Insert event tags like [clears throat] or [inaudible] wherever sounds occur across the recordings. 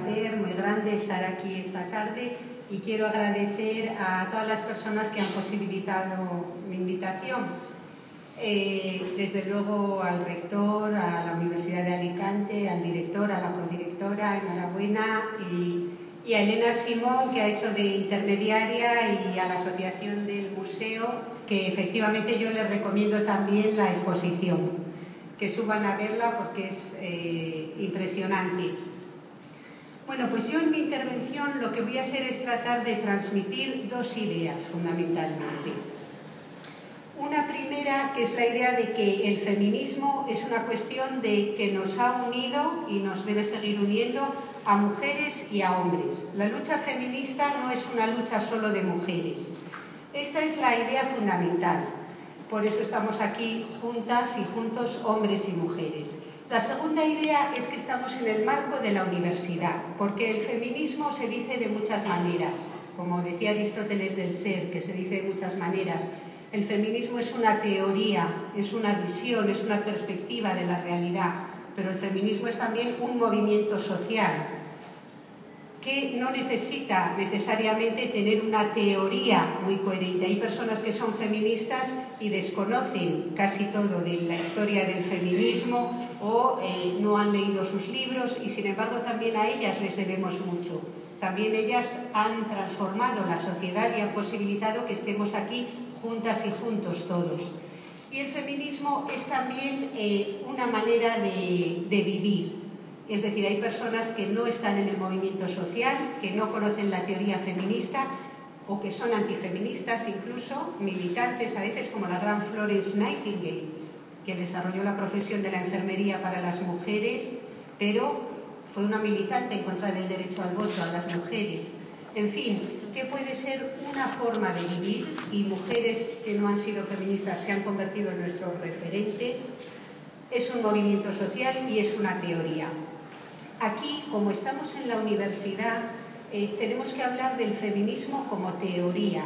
placer muy grande estar aquí esta tarde y quiero agradecer a todas las personas que han posibilitado mi invitación. Eh, desde luego al rector, a la Universidad de Alicante, al director, a la codirectora, enhorabuena, y, y a Elena Simón, que ha hecho de intermediaria, y a la Asociación del Museo, que efectivamente yo les recomiendo también la exposición, que suban a verla porque es eh, impresionante. Bueno, pues yo en mi intervención lo que voy a hacer es tratar de transmitir dos ideas fundamentalmente. Una primera que es la idea de que el feminismo es una cuestión de que nos ha unido y nos debe seguir uniendo a mujeres y a hombres. La lucha feminista no es una lucha solo de mujeres. Esta es la idea fundamental. Por eso estamos aquí juntas y juntos hombres y mujeres. La segunda idea es que estamos en el marco de la universidad, porque el feminismo se dice de muchas maneras, como decía Aristóteles del ser, que se dice de muchas maneras. El feminismo es una teoría, es una visión, es una perspectiva de la realidad, pero el feminismo es también un movimiento social que no necesita necesariamente tener una teoría muy coherente. Hay personas que son feministas y desconocen casi todo de la historia del feminismo o eh, no han leído sus libros y sin embargo también a ellas les debemos mucho. También ellas han transformado la sociedad y han posibilitado que estemos aquí juntas y juntos todos. Y el feminismo es también eh, una manera de, de vivir. Es decir, hay personas que no están en el movimiento social, que no conocen la teoría feminista o que son antifeministas, incluso militantes a veces como la gran Florence Nightingale, que desarrolló la profesión de la enfermería para las mujeres, pero fue una militante en contra del derecho al voto a las mujeres. En fin, ¿qué puede ser una forma de vivir y mujeres que no han sido feministas se han convertido en nuestros referentes. Es un movimiento social y es una teoría. Aquí, como estamos en la universidad, eh, tenemos que hablar del feminismo como teoría,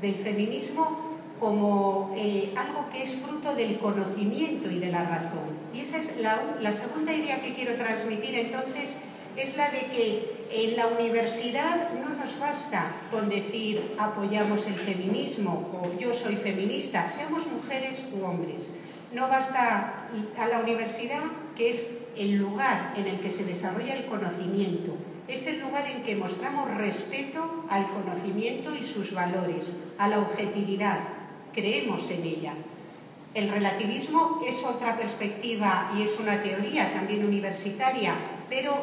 del feminismo como eh, algo que es fruto del conocimiento y de la razón. Y esa es la, la, segunda idea que quiero transmitir entonces, es la de que en la universidad no nos basta con decir apoyamos el feminismo o yo soy feminista, seamos mujeres u hombres. No basta a la universidad, que es el lugar en el que se desarrolla el conocimiento, es el lugar en que mostramos respeto al conocimiento y sus valores, a la objetividad, creemos en ella. El relativismo es otra perspectiva y es una teoría también universitaria, pero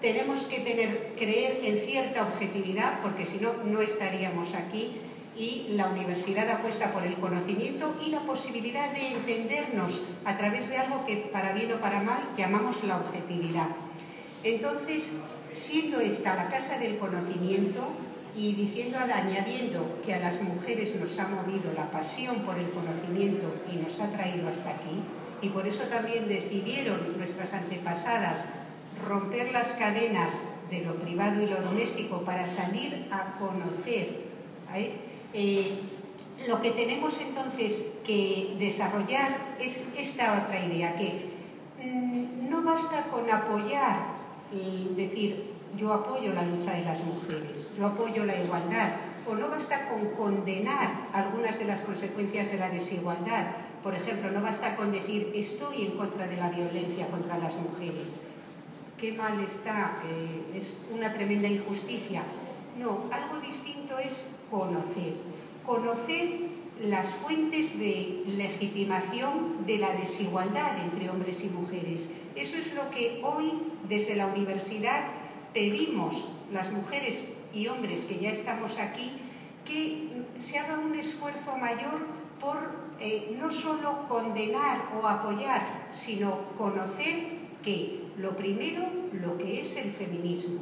tenemos que tener, creer en cierta objetividad porque si no, no estaríamos aquí y la universidad apuesta por el conocimiento y la posibilidad de entendernos a través de algo que para bien o para mal llamamos la objetividad. Entonces, siendo esta la casa del conocimiento, y diciendo, añadiendo que a las mujeres nos ha movido la pasión por el conocimiento y nos ha traído hasta aquí, y por eso también decidieron nuestras antepasadas romper las cadenas de lo privado y lo doméstico para salir a conocer. ¿eh? Eh, lo que tenemos entonces que desarrollar es esta otra idea, que mmm, no basta con apoyar, y decir, yo apoyo la lucha de las mujeres, yo apoyo la igualdad, o no basta con condenar algunas de las consecuencias de la desigualdad. Por ejemplo, no basta con decir estoy en contra de la violencia contra las mujeres. Qué mal está, eh, es una tremenda injusticia. No, algo distinto es conocer. Conocer las fuentes de legitimación de la desigualdad entre hombres y mujeres. Eso es lo que hoy, desde la universidad, pedimos las mujeres y hombres que ya estamos aquí que se haga un esfuerzo mayor por eh, no solo condenar o apoyar, sino conocer que lo primero, lo que es el feminismo.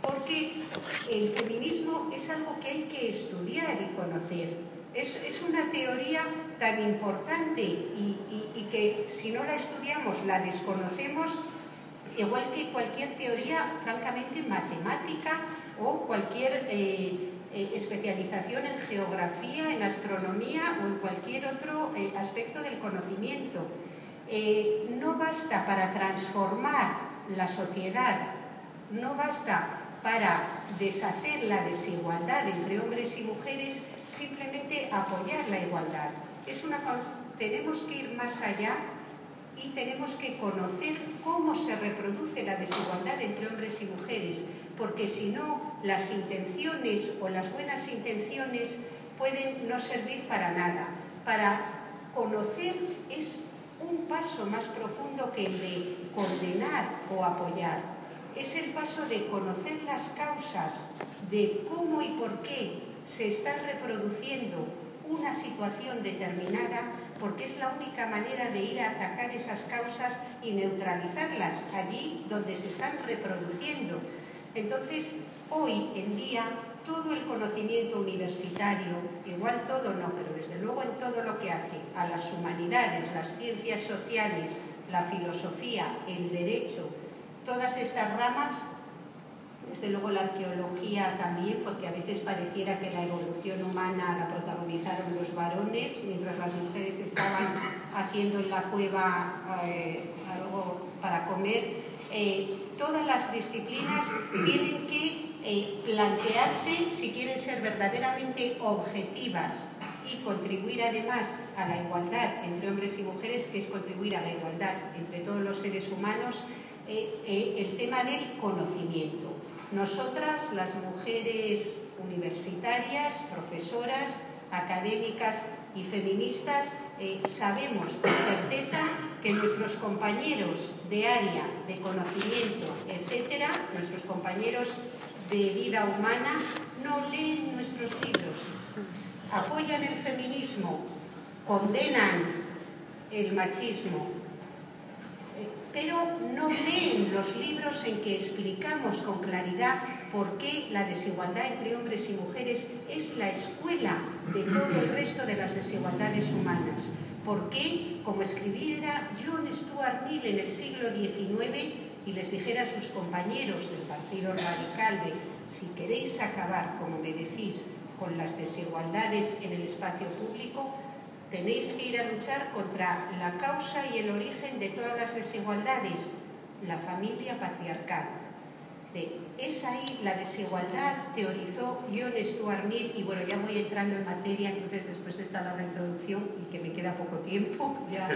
Porque el feminismo es algo que hay que estudiar y conocer. Es, es una teoría tan importante y, y, y que si no la estudiamos, la desconocemos, igual que cualquier teoría francamente matemática o cualquier eh, eh, especialización en geografía, en astronomía o en cualquier otro eh, aspecto del conocimiento. Eh, no basta para transformar la sociedad no basta para deshacer la desigualdad entre hombres y mujeres simplemente apoyar la igualdad. Es una, tenemos que ir más allá y tenemos que conocer cómo se reproduce la desigualdad entre hombres y mujeres, porque si no, las intenciones o las buenas intenciones pueden no servir para nada. Para conocer es un paso más profundo que el de condenar o apoyar. Es el paso de conocer las causas de cómo y por qué se está reproduciendo una situación determinada porque es la única manera de ir a atacar esas causas y neutralizarlas allí donde se están reproduciendo. Entonces, hoy en día, todo el conocimiento universitario, igual todo no, pero desde luego en todo lo que hace a las humanidades, las ciencias sociales, la filosofía, el derecho, todas estas ramas desde luego la arqueología también, porque a veces pareciera que la evolución humana la protagonizaron los varones, mientras las mujeres estaban [laughs] haciendo en la cueva eh, algo para comer. Eh, todas las disciplinas tienen que eh, plantearse si quieren ser verdaderamente objetivas y contribuir además a la igualdad entre hombres y mujeres, que es contribuir a la igualdad entre todos los seres humanos, el tema del conocimiento. Nosotras, las mujeres universitarias, profesoras, académicas y feministas, eh, sabemos con certeza que nuestros compañeros de área, de conocimiento, etcétera, nuestros compañeros de vida humana, no leen nuestros libros, apoyan el feminismo, condenan el machismo, pero no leen los libros en que explicamos con claridad por qué la desigualdad entre hombres y mujeres es la escuela de todo el resto de las desigualdades humanas. ¿Por qué, como escribiera John Stuart Mill en el siglo XIX y les dijera a sus compañeros del Partido Radical de si queréis acabar, como me decís, con las desigualdades en el espacio público, Tenéis que ir a luchar contra la causa y el origen de todas las desigualdades, la familia patriarcal. es ahí la desigualdad, teorizó John Stuart Mill, y bueno, ya voy entrando en materia, entonces después de esta larga introducción, y que me queda poco tiempo, [laughs] ya,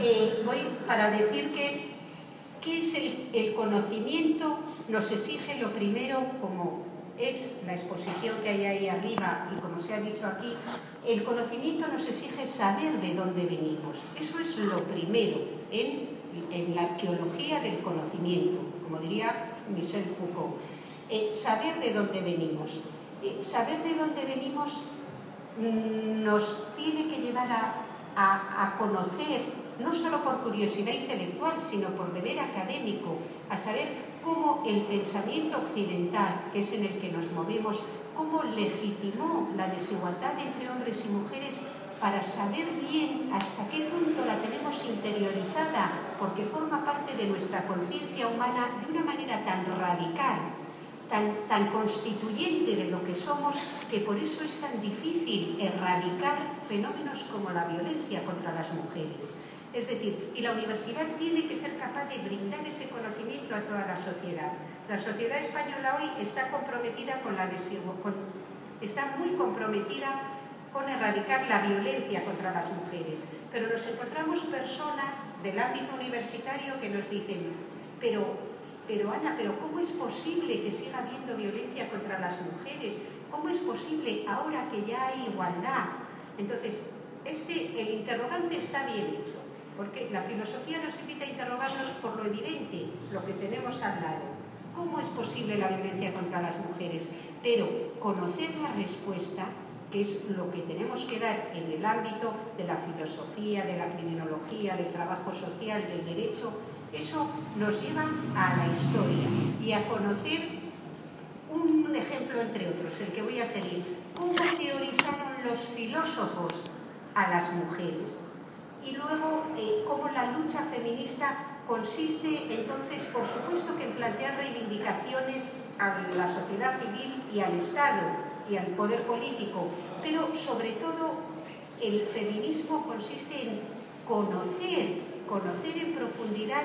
eh, voy para decir que ¿qué es el conocimiento? Nos exige lo primero como es la exposición que hay ahí arriba y como se ha dicho aquí, el conocimiento nos exige saber de dónde venimos. Eso es lo primero en, la arqueología del conocimiento, como diría Michel Foucault. Eh, saber de dónde venimos. Eh, saber de dónde venimos mm, nos tiene que llevar a, a conocer, no solo por curiosidad intelectual, sino por deber académico, a saber cómo el pensamiento occidental, que es en el que nos movemos, cómo legitimó la desigualdad entre hombres y mujeres para saber bien hasta qué punto la tenemos interiorizada, porque forma parte de nuestra conciencia humana de una manera tan radical, tan, tan constituyente de lo que somos, que por eso es tan difícil erradicar fenómenos como la violencia contra las mujeres. Es decir, y la universidad tiene que ser capaz de brindar ese conocimiento a toda la sociedad. La sociedad española hoy está comprometida con la desigualdad, está muy comprometida con erradicar la violencia contra las mujeres. Pero nos encontramos personas del ámbito universitario que nos dicen, pero, pero Ana, pero ¿cómo es posible que siga habiendo violencia contra las mujeres? ¿Cómo es posible ahora que ya hay igualdad? Entonces, este, el interrogante está bien hecho porque la filosofía nos invita a interrogarnos por lo evidente, lo que tenemos al lado. ¿Cómo es posible la violencia contra las mujeres? Pero conocer la respuesta, que es lo que tenemos que dar en el ámbito de la filosofía, de la criminología, del trabajo social, del derecho, eso nos lleva a la historia y a conocer un ejemplo entre otros, el que voy a seguir. ¿Cómo teorizaron los filósofos a las mujeres? Y luego eh, cómo la lucha feminista consiste entonces, por supuesto, que en plantear reivindicaciones a la sociedad civil y al Estado y al poder político, pero sobre todo el feminismo consiste en conocer, conocer en profundidad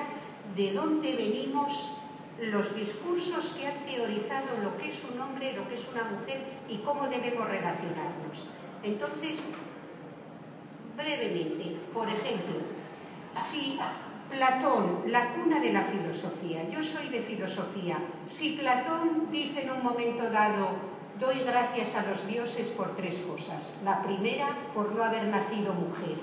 de dónde venimos los discursos que han teorizado lo que es un hombre, lo que es una mujer y cómo debemos relacionarnos. Entonces, brevemente, por ejemplo, si Platón, la cuna de la filosofía, yo soy de filosofía, si Platón dice en un momento dado, doy gracias a los dioses por tres cosas. La primera, por no haber nacido mujer.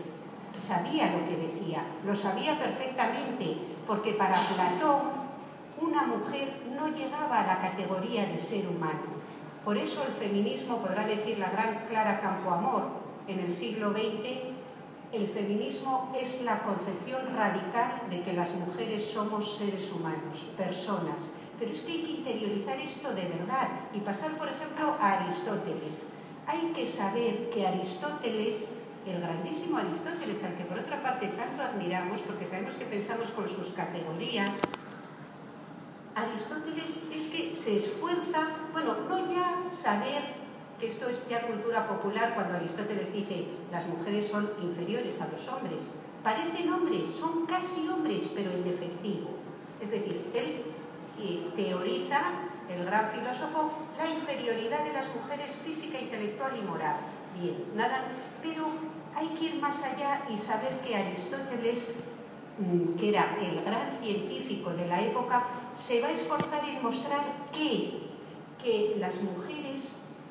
Sabía lo que decía, lo sabía perfectamente, porque para Platón una mujer no llegaba a la categoría de ser humano. Por eso el feminismo, podrá decir la gran Clara Campoamor en el siglo XX, el feminismo es la concepción radical de que las mujeres somos seres humanos, personas. Pero es que hay que interiorizar esto de verdad y pasar, por ejemplo, a Aristóteles. Hay que saber que Aristóteles, el grandísimo Aristóteles, al que por otra parte tanto admiramos, porque sabemos que pensamos con sus categorías, Aristóteles es que se esfuerza, bueno, no ya saber esto es ya cultura popular cuando Aristóteles dice las mujeres son inferiores a los hombres. Parecen hombres, son casi hombres, pero en defectivo. Es decir, él eh, teoriza, el gran filósofo, la inferioridad de las mujeres física, intelectual y moral. Bien, nada, pero hay que ir más allá y saber que Aristóteles Mm, que era el gran científico de la época, se va a esforzar en mostrar que, que las mujeres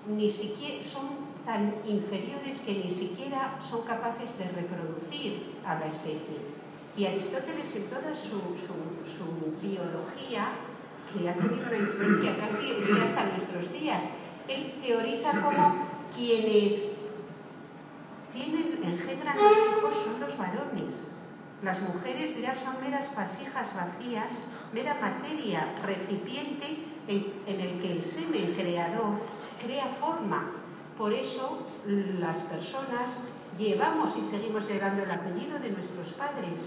ni siquiera son tan inferiores que ni siquiera son capaces de reproducir a la especie. Y Aristóteles en toda su, su, biología, que ha tenido una influencia casi hasta nuestros días, él teoriza como quienes tienen, engendran los hijos son los varones, las mujeres ya son meras vasijas vacías, mera materia, recipiente en, el que el semen creador crea forma. Por eso las personas llevamos y seguimos llevando el apellido de nuestros padres,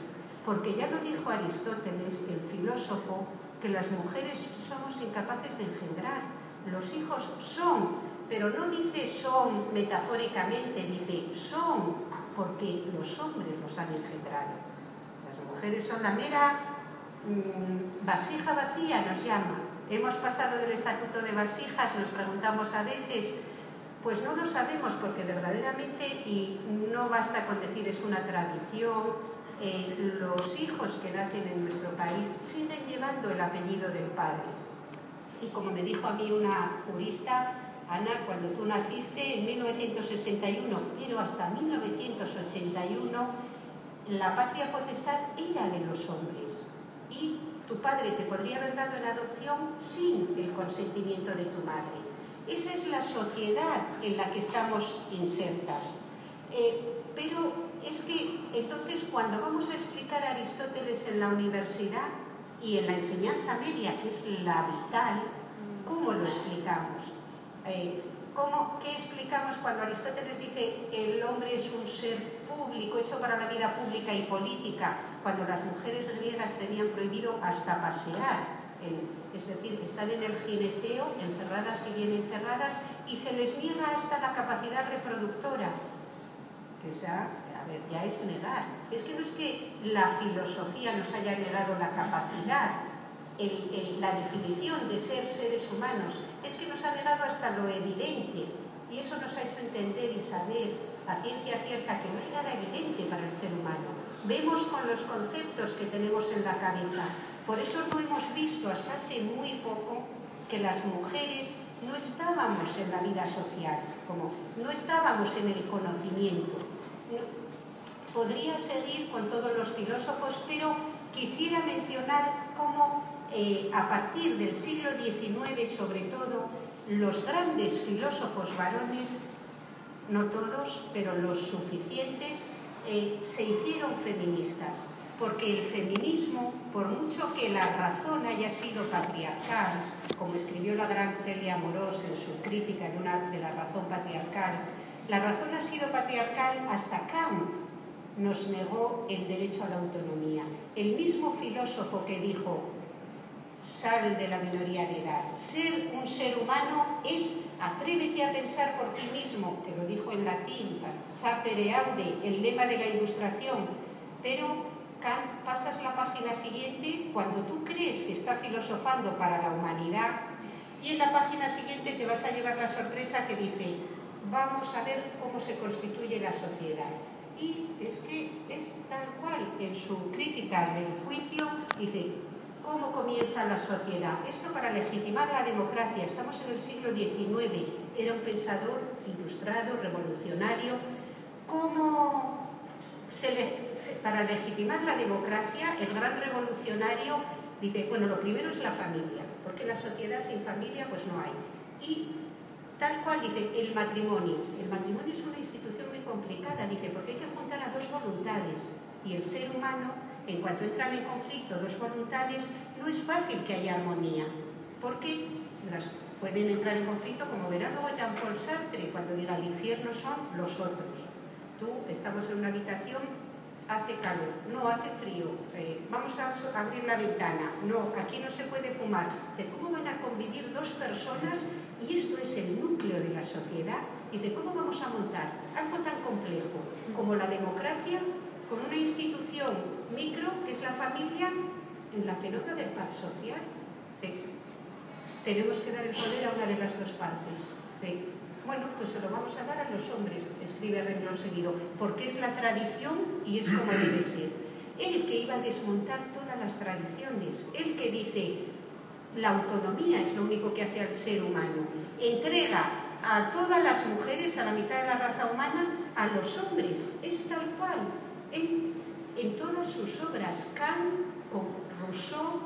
porque ya lo dijo Aristóteles, el filósofo, que las mujeres somos incapaces de engendrar. Los hijos son, pero no dice son metafóricamente, dice son, porque los hombres los han engendrado mujeres son la mera mm, vasija vacía, nos llama. Hemos pasado del estatuto de vasijas, nos preguntamos a veces, pues no lo sabemos porque verdaderamente, y no basta con decir es una tradición, eh, los hijos que nacen en nuestro país siguen llevando el apellido del padre. Y como me dijo a mí una jurista, Ana, cuando tú naciste en 1961, pero hasta 1981 la patria potestad era de los hombres y tu padre te podría haber dado en adopción sin el consentimiento de tu madre. Esa es la sociedad en la que estamos insertas. Eh, pero es que entonces cuando vamos a explicar a Aristóteles en la universidad y en la enseñanza media, que es la vital, ¿cómo lo explicamos? Eh, ¿cómo, ¿Qué explicamos cuando Aristóteles dice el hombre es un ser público, hecho para la vida pública y política, cuando las mujeres griegas tenían prohibido hasta pasear, es decir, están en el gineceo, encerradas y bien encerradas, y se les niega hasta la capacidad reproductora, que ya, a ver, ya es negar. Es que no es que la filosofía nos haya negado la capacidad, la definición de ser seres humanos, es que nos ha negado hasta lo evidente, y eso nos ha hecho entender y saber a ciencia cierta que no hay nada evidente para el ser humano. Vemos con los conceptos que tenemos en la cabeza. Por eso no hemos visto hasta hace muy poco que las mujeres no estábamos en la vida social, como no estábamos en el conocimiento. podría seguir con todos los filósofos, pero quisiera mencionar cómo eh, a partir del siglo XIX, sobre todo, los grandes filósofos varones no todos, pero los suficientes, eh, se hicieron feministas, porque el feminismo, por mucho que la razón haya sido patriarcal, como escribió la gran Celia Morós en su crítica de, una, de la razón patriarcal, la razón ha sido patriarcal hasta Kant nos negó el derecho a la autonomía. El mismo filósofo que dijo sal de la minoría de edad. Ser un ser humano es atrévete a pensar por ti mismo, que lo dijo en latín, sapere aude, el lema de la ilustración, pero Kant pasas la página siguiente cuando tú crees que está filosofando para la humanidad y en la página siguiente te vas a llevar la sorpresa que dice vamos a ver cómo se constituye la sociedad. Y es que es tal cual, en su crítica del juicio, dice, ¿cómo comienza la sociedad? Esto para legitimar la democracia, estamos en el siglo XIX, era un pensador ilustrado, revolucionario, ¿cómo para legitimar la democracia, el gran revolucionario dice, bueno, lo primero es la familia, porque la sociedad sin familia pues no hay. Y tal cual dice, el matrimonio. El matrimonio es una institución muy complicada, dice, porque hay que juntar a dos voluntades. Y el ser humano, en cuanto entran en conflicto dos voluntades, no es fácil que haya armonía, porque las pueden entrar en conflicto, como verá luego Jean-Paul Sartre, cuando diga el infierno son los otros. Tú, estamos en una habitación, hace calor, no hace frío, eh, vamos a abrir la ventana, no, aquí no se puede fumar. ¿Cómo van a convivir dos personas y esto es el núcleo de la sociedad, dice, ¿cómo vamos a montar algo tan complejo como la democracia con una institución micro, que es la familia, en la que no haber paz social? tenemos que dar el poder a una de las dos partes. bueno, pues se lo vamos a dar a los hombres, escribe renglón seguido, porque es la tradición y es como [clears throat] debe ser. El que iba a desmontar todas las tradiciones, el que dice, la autonomía es lo único que hace al ser humano. Entrega a todas las mujeres, a la mitad de la raza humana, a los hombres. Es tal cual. En, todas sus obras, Kant o Rousseau,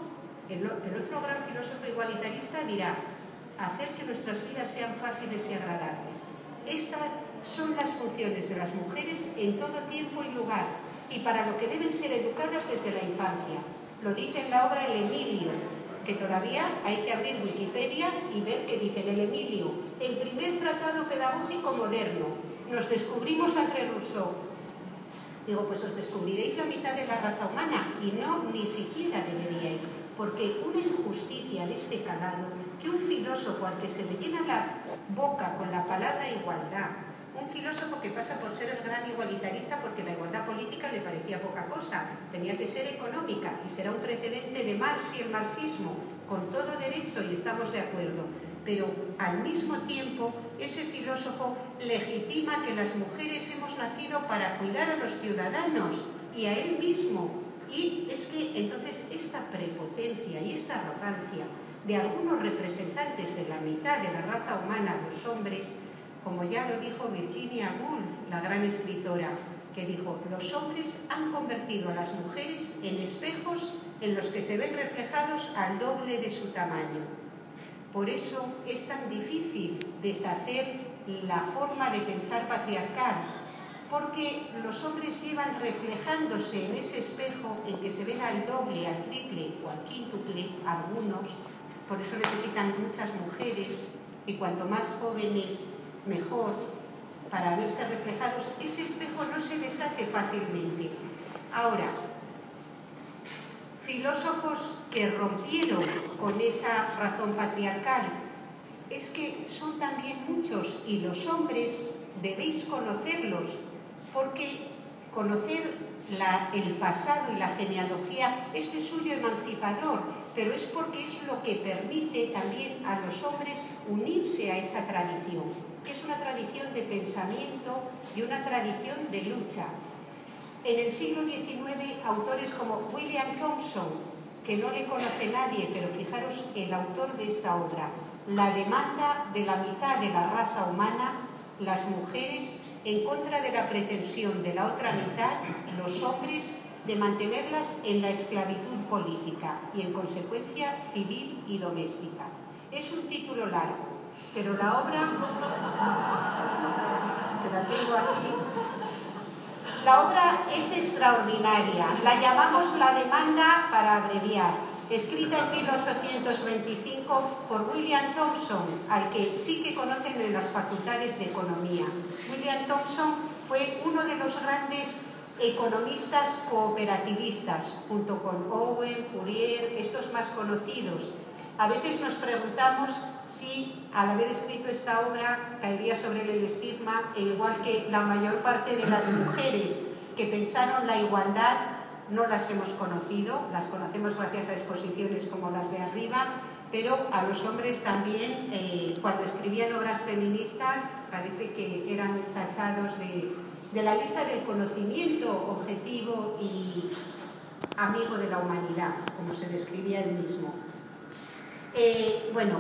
el, otro gran filósofo igualitarista, dirá, hacer que nuestras vidas sean fáciles y agradables. Estas son las funciones de las mujeres en todo tiempo y lugar y para lo que deben ser educadas desde la infancia. Lo dice en la obra El Emilio, que todavía hay que abrir Wikipedia y ver qué dice el Emilio. El primer tratado pedagógico moderno. Nos descubrimos entre Rousseau. Digo, pues os descubriréis la mitad de la raza humana y no ni siquiera deberíais, porque una injusticia de este calado, que un filósofo al que se le llena la boca con la palabra igualdad, un filósofo que pasa por ser el gran igualitarista porque la igualdad política le parecía poca cosa, tenía que ser económica y será un precedente de Marx y el marxismo, con todo derecho y estamos de acuerdo. Pero al mismo tiempo ese filósofo legitima que las mujeres hemos nacido para cuidar a los ciudadanos y a él mismo. Y es que entonces esta prepotencia y esta arrogancia de algunos representantes de la mitad de la raza humana, los hombres, como ya lo dijo Virginia Woolf, la gran escritora, que dijo, los hombres han convertido a las mujeres en espejos en los que se ven reflejados al doble de su tamaño. Por eso es tan difícil deshacer la forma de pensar patriarcal, porque los hombres llevan reflejándose en ese espejo en que se ven al doble, al triple o al quíntuple, algunos, por eso necesitan muchas mujeres, y cuanto más jóvenes mejor para verse reflejados, ese espejo no se deshace fácilmente. Ahora, filósofos que rompieron con esa razón patriarcal, es que son también muchos y los hombres debéis conocerlos, porque conocer el pasado y la genealogía es de suyo emancipador, pero es porque es lo que permite también a los hombres unirse a esa tradición que es una tradición de pensamiento y una tradición de lucha. En el siglo XIX, autores como William Thompson, que no le conoce nadie, pero fijaros el autor de esta obra, la demanda de la mitad de la raza humana, las mujeres, en contra de la pretensión de la otra mitad, los hombres, de mantenerlas en la esclavitud política y, en consecuencia, civil y doméstica. Es un título largo, pero la obra, que la tengo aquí, la obra es extraordinaria, la llamamos La demanda para abreviar, escrita en 1825 por William Thompson, al que sí que conocen en las facultades de economía. William Thompson fue uno de los grandes economistas cooperativistas, junto con Owen, Fourier, estos más conocidos. A veces nos preguntamos si al haber escrito esta obra caería sobre el estigma, e igual que la mayor parte de las mujeres que pensaron la igualdad, no las hemos conocido, las conocemos gracias a exposiciones como las de arriba, pero a los hombres también, eh, cuando escribían obras feministas, parece que eran tachados de, de la lista del conocimiento objetivo y amigo de la humanidad, como se describía él mismo. Eh, bueno,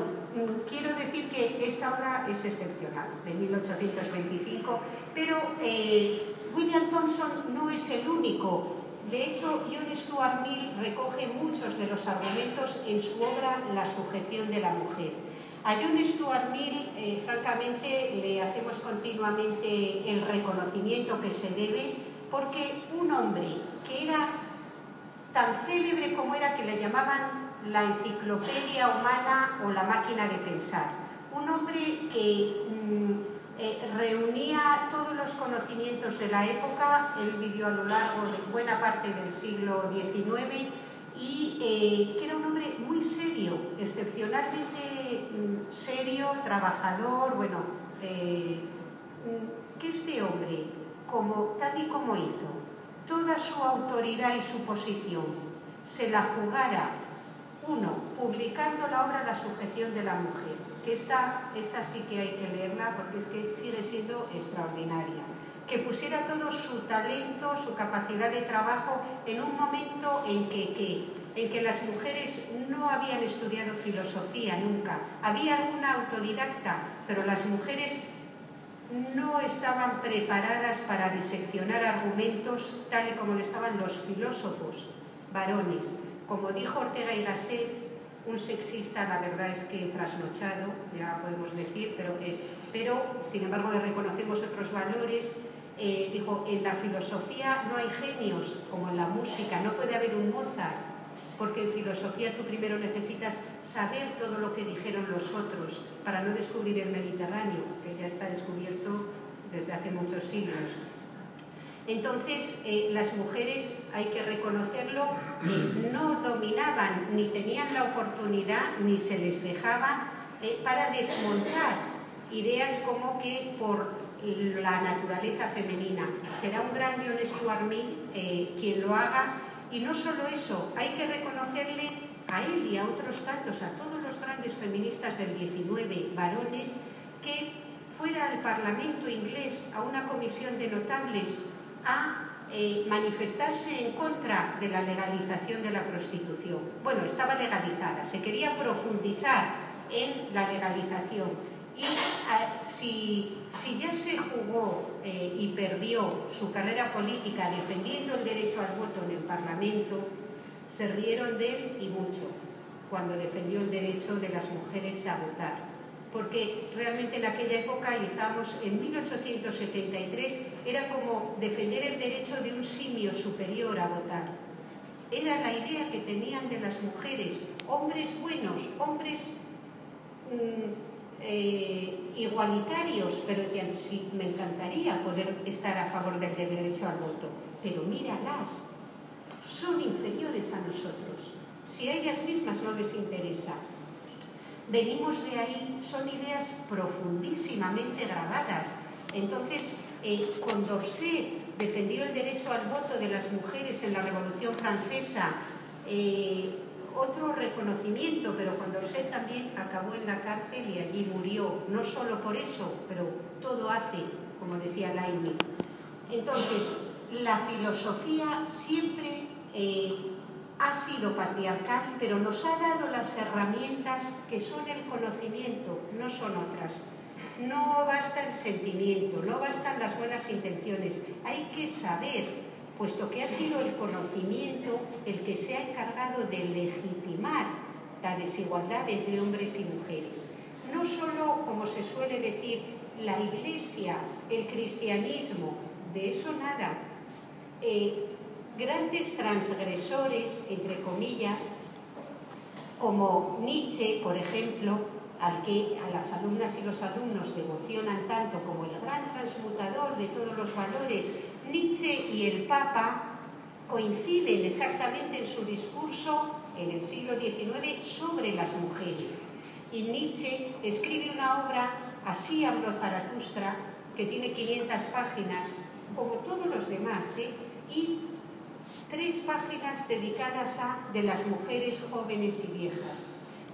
quiero decir que esta obra es excepcional, de 1825, pero eh, William Thompson no es el único. De hecho, John Stuart Mill recoge muchos de los argumentos en su obra La sujeción de la mujer. A John Stuart Mill, eh, francamente, le hacemos continuamente el reconocimiento que se debe, porque un hombre que era tan célebre como era que le llamaban la enciclopedia humana o la máquina de pensar. Un hombre que mm, eh, reunía todos los conocimientos de la época, él vivió a lo largo de buena parte del siglo XIX y eh, que era un hombre muy serio, excepcionalmente mm, serio, trabajador, bueno, eh, mm, que este hombre, como, tal y como hizo, toda su autoridad y su posición se la jugara, uno, publicando la obra La sujeción de la mujer, que esta, esta sí que hay que leerla porque es que sigue siendo extraordinaria, que pusiera todo su talento, su capacidad de trabajo en un momento en que, en que las mujeres no habían estudiado filosofía nunca, había alguna autodidacta, pero las mujeres no estaban preparadas para diseccionar argumentos tal y como lo estaban los filósofos varones. Como dijo Ortega y Gasset, un sexista, la verdad es que trasnochado, ya podemos decir, pero, sin embargo le reconocemos otros valores. Eh, dijo, en la filosofía no hay genios como en la música, no puede haber un Mozart, porque en filosofía tú primero necesitas saber todo lo que dijeron los otros para no descubrir el Mediterráneo, que ya está descubierto desde hace muchos siglos. Entonces, eh, las mujeres, hay que reconocerlo, eh, no dominaban ni tenían la oportunidad ni se les dejaba eh, para desmontar ideas como que por la naturaleza femenina. Será un gran John Stuart Mill quien lo haga y no solo eso, hay que reconocerle a él y a otros tantos, a todos los grandes feministas del 19, varones, que fuera al Parlamento inglés, a una comisión de notables, a eh, manifestarse en contra de la legalización de la prostitución. Bueno, estaba legalizada, se quería profundizar en la legalización. Y eh, si, ya se jugó eh, y perdió su carrera política defendiendo el derecho al voto en el Parlamento, se rieron de él y mucho cuando defendió el derecho de las mujeres a votar. Porque realmente en aquella época, y estábamos en 1873, era como defender el derecho de un simio superior a votar. Era la idea que tenían de las mujeres, hombres buenos, hombres mm, eh, igualitarios, pero decían, sí, me encantaría poder estar a favor del derecho al voto, pero míralas, son inferiores a nosotros. Si a ellas mismas no les interesa, venimos de ahí, son ideas profundísimamente grabadas. Entonces, eh, Condorcet defendió el derecho al voto de las mujeres en la Revolución Francesa, eh, otro reconocimiento, pero cuando Condorcet también acabó en la cárcel y allí murió, no solo por eso, pero todo hace, como decía Leibniz. Entonces, la filosofía siempre eh, ha sido patriarcal, pero nos ha dado las herramientas que son el conocimiento, no son otras. No basta el sentimiento, no bastan las buenas intenciones, hay que saber puesto que ha sido el conocimiento el que se ha encargado de legitimar la desigualdad entre hombres y mujeres. No solo, como se suele decir, la Iglesia, el cristianismo, de eso nada. Eh, grandes transgresores, entre comillas, como Nietzsche, por ejemplo, al que a las alumnas y los alumnos devocionan tanto como el gran transmutador de todos los valores Nietzsche y el Papa coinciden exactamente en su discurso en el siglo XIX sobre las mujeres. Y Nietzsche escribe una obra, Así habló Zaratustra, que tiene 500 páginas, como todos los demás, ¿eh? y tres páginas dedicadas a de las mujeres jóvenes y viejas.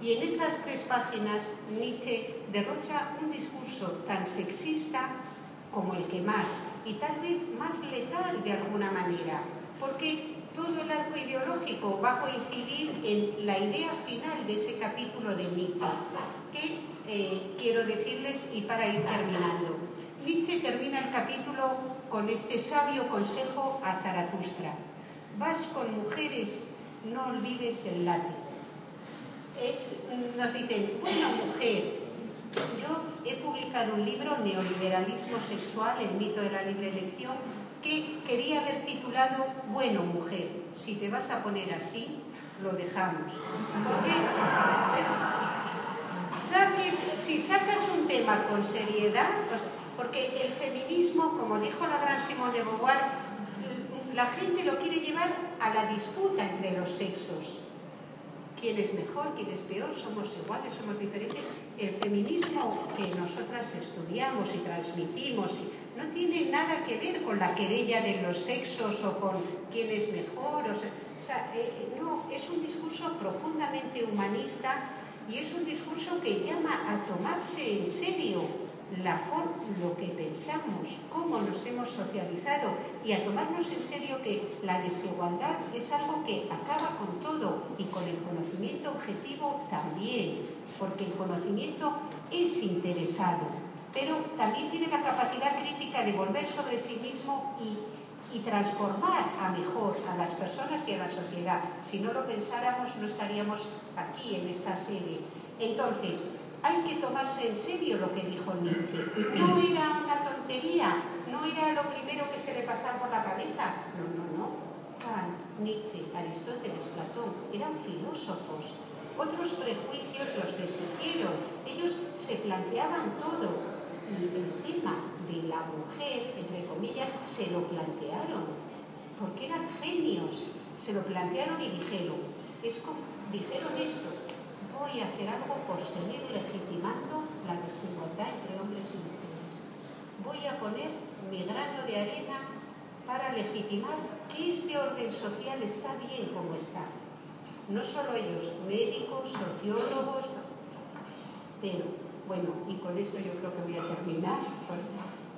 Y en esas tres páginas Nietzsche derrocha un discurso tan sexista como el que más, y tal vez más letal de alguna manera, porque todo el arco ideológico va a coincidir en la idea final de ese capítulo de Nietzsche, que eh, quiero decirles y para ir terminando. Nietzsche termina el capítulo con este sabio consejo a Zaratustra. Vas con mujeres, no olvides el látigo nos dicen, bueno, mujer, yo he publicado un libro, Neoliberalismo Sexual, el mito de la libre elección, que quería haber titulado Bueno, mujer, si te vas a poner así, lo dejamos. Porque si sacas un tema con seriedad, pues, porque el feminismo, como dijo la gran Simone de Beauvoir, la gente lo quiere llevar a la disputa entre los sexos quién es mejor, quién es peor, somos iguales, somos diferentes. El feminismo que nosotras estudiamos y transmitimos no tiene nada que ver con la querella de los sexos o con quién es mejor. O sea, eh, eh, no, es un discurso profundamente humanista y es un discurso que llama a tomarse en serio la forma, lo que pensamos, cómo nos hemos socializado y a tomarnos en serio que la desigualdad es algo que acaba con todo y con el conocimiento objetivo también, porque el conocimiento es interesado, pero también tiene la capacidad crítica de volver sobre sí mismo y, transformar a mejor a las personas y a la sociedad. Si no lo pensáramos no estaríamos aquí en esta sede. Entonces, hay que tomarse en serio lo que dijo Nietzsche. No era una tontería, no era lo primero que se le pasaba por la cabeza. No, no, no. Kant, Nietzsche, Aristóteles, Platón eran filósofos. Otros prejuicios los deshicieron. Ellos se planteaban todo. Y el tema de la mujer, entre comillas, se lo plantearon. Porque eran genios. Se lo plantearon y dijeron, es como, dijeron esto, voy a hacer algo por seguir legitimando la desigualdad entre hombres y mujeres. Voy a poner mi grano de arena para legitimar que este orden social está bien como está. No solo ellos, médicos, sociólogos, pero bueno, y con esto yo creo que voy a terminar.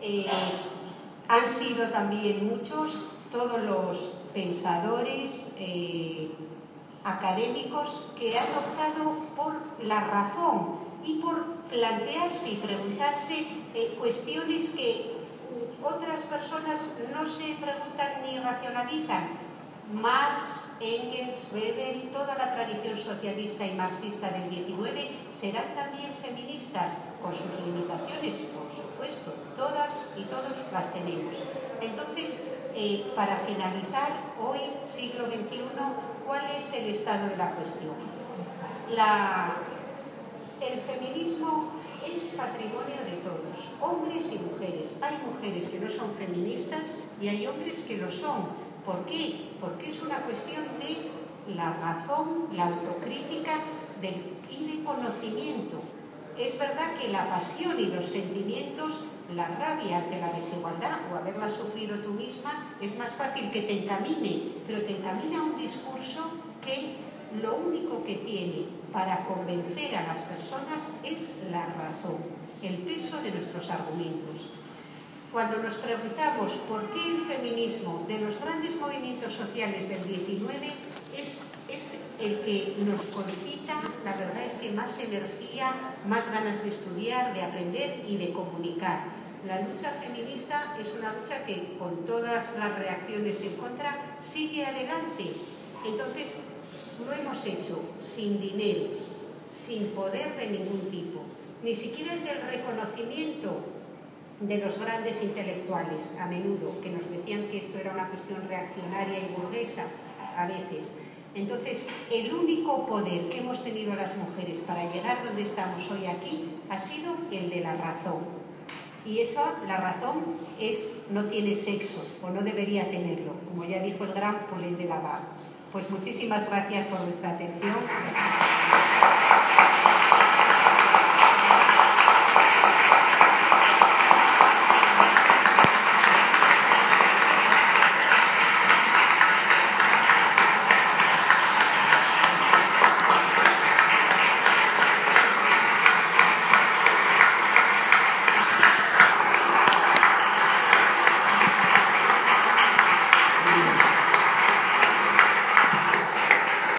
Eh, han sido también muchos todos los pensadores, eh, académicos que han optado por la razón y por plantearse y preguntarse eh, cuestiones que otras personas no se preguntan ni racionalizan. Marx, Engels, Weber, toda la tradición socialista y marxista del 19 serán también feministas, con sus limitaciones, por supuesto, todas y todos las tenemos. Entonces, eh, para finalizar, hoy, siglo XXI, ¿cuál es el estado de la cuestión? el feminismo es patrimonio de todos, hombres y mujeres. Hay mujeres que no son feministas y hay hombres que lo son. ¿Por qué? Porque es una cuestión de la razón, la autocrítica y de conocimiento. Es verdad que la pasión y los sentimientos la rabia ante la desigualdad o haberla sufrido tú misma es más fácil que te encamine, pero te encamina a un discurso que lo único que tiene para convencer a las personas es la razón, el peso de nuestros argumentos. Cuando nos preguntamos por qué el feminismo de los grandes movimientos sociales del 19 es, es el que nos concita, la verdad es que más energía, más ganas de estudiar, de aprender y de comunicar la lucha feminista es una lucha que con todas las reacciones en contra sigue adelante. Entonces, lo hemos hecho sin dinero, sin poder de ningún tipo, ni siquiera el del reconocimiento de los grandes intelectuales, a menudo, que nos decían que esto era una cuestión reaccionaria y burguesa, a veces. Entonces, el único poder que hemos tenido las mujeres para llegar donde estamos hoy aquí ha sido el de la razón y esa, la razón, es no tiene sexo o no debería tenerlo, como ya dijo el gran Paulin de Laval. Pues muchísimas gracias por vuestra atención.